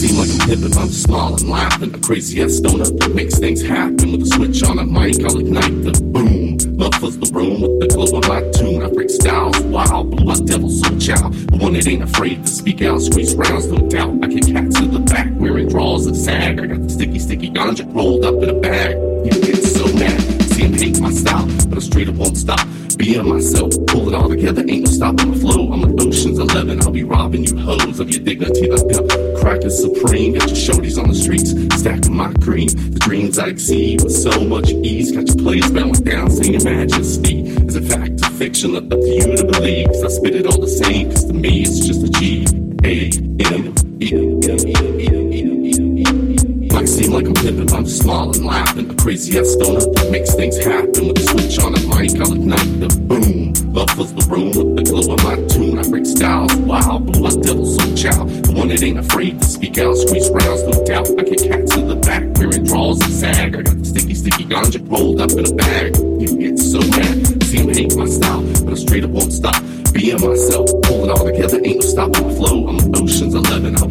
seem like I'm hip if I'm smiling, laughing. A crazy ass stoner that makes things happen. With a switch on a mic, I'll ignite the boom. Love fills the room with the glow of my tune. I break styles, wild, blue out devil soul child. The one that ain't afraid to speak out, squeeze rounds, no doubt. I kick cats to the back, wearing draws and sag. I got the sticky, sticky ganja rolled up in a bag. You get so mad, him hate my style, but I straight up won't stop being myself. Pull it all together, ain't no stopping the flow. I'm an Ocean's 11, I'll be robbing you hoes of your dignity. Pimp crack is supreme. Got your shorties on the streets, stacking my cream. The dreams I exceed with so much ease. Got your players bowing down, singing majesty. Is a fact or fiction, up to you to believe. Cause I spit it all the same, cause to me it's just a G. A M E Might seem like I'm pimping, I'm just smiling, laughing. A crazy ass stoner that makes things happen. With a switch on a mic, I'll ignite the boom. Love fills the room with the glow of my tune. I break styles, wild, like devil soul child. The one that ain't afraid to speak out, squeeze rounds, no doubt. I get cats in the back, wearing draws and sag. I got the sticky, sticky ganja rolled up in a bag. You get so mad, see him hate my style, but I straight up won't stop. Being myself, pull it all together, ain't no stopping the flow. I'm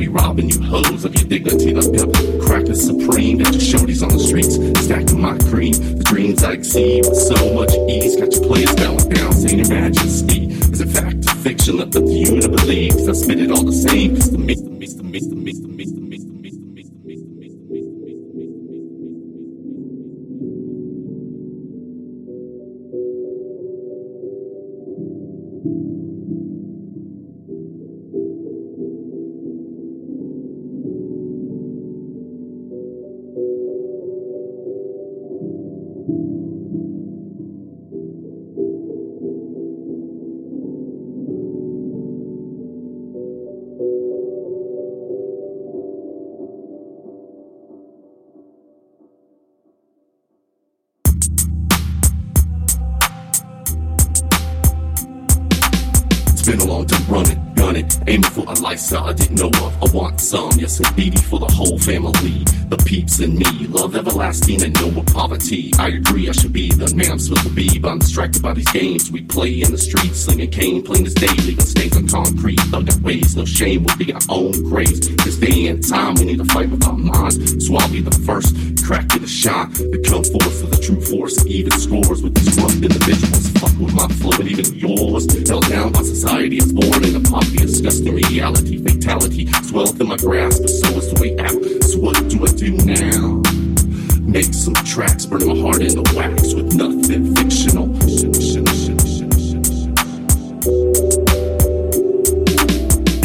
robbing you hoes of your dignity. The pimp crack is supreme, got your shorties on the streets, stacking my cream. The dreams I exceed with so much ease, got your players bowing down, saying your majesty. Is it fact or fiction? Up to you to believe, cause I spit it all been a long time running, gunning, aiming for a lifestyle I didn't know of. I want some, yes, indeed, for the whole family. The peeps and me, love everlasting and no more poverty. I agree, I should be the man I'm supposed to be, but I'm distracted by these games we play in the streets. Slinging cane, plain as day, leaving stains on concrete. Thugged up ways, no shame, we'll be our own graves. This day and time, we need to fight with our minds. So I'll be the first, crack in the shine, to come forth with the true force. Even scores with rough individuals. Fuck with my flow and even yours. Held down by society, it's born in a poverty, a disgusting reality. Fatality, swell in my grasp, but so is the way out. So what do I do now? Make some tracks, burn my heart in the wax with nothing fictional.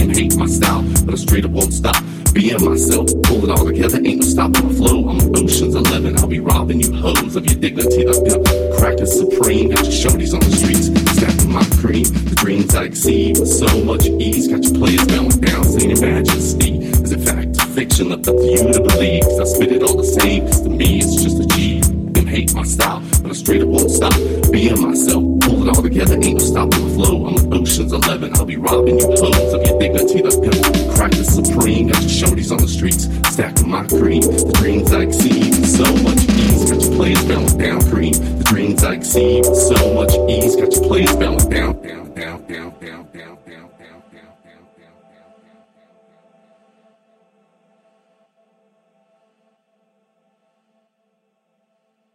And hate my style, but I straight up won't stop. Being myself, pull it all together, ain't no stopping the flow. I'm an Ocean's 11, I'll be robbing you hoes of your dignity. The pimp crack is supreme, got your shorties on cream. The dreams I exceed with so much ease, got your players bowing down, saying majesty. Is it fact fiction? Left up to you to believe, cause I spit it all the same, to me it's just a G. Them hate my style, but I straight up won't stop. Being myself, pull it all together, ain't no stopping the flow. I'm an Ocean's 11, I'll be robbing you hoes of your dignity. The pimp crack is supreme, got your shorties on the streets, stacking my cream. The dreams I exceed so much plays balance down, cream the dreams I see. So much ease, got your plays balance down. down.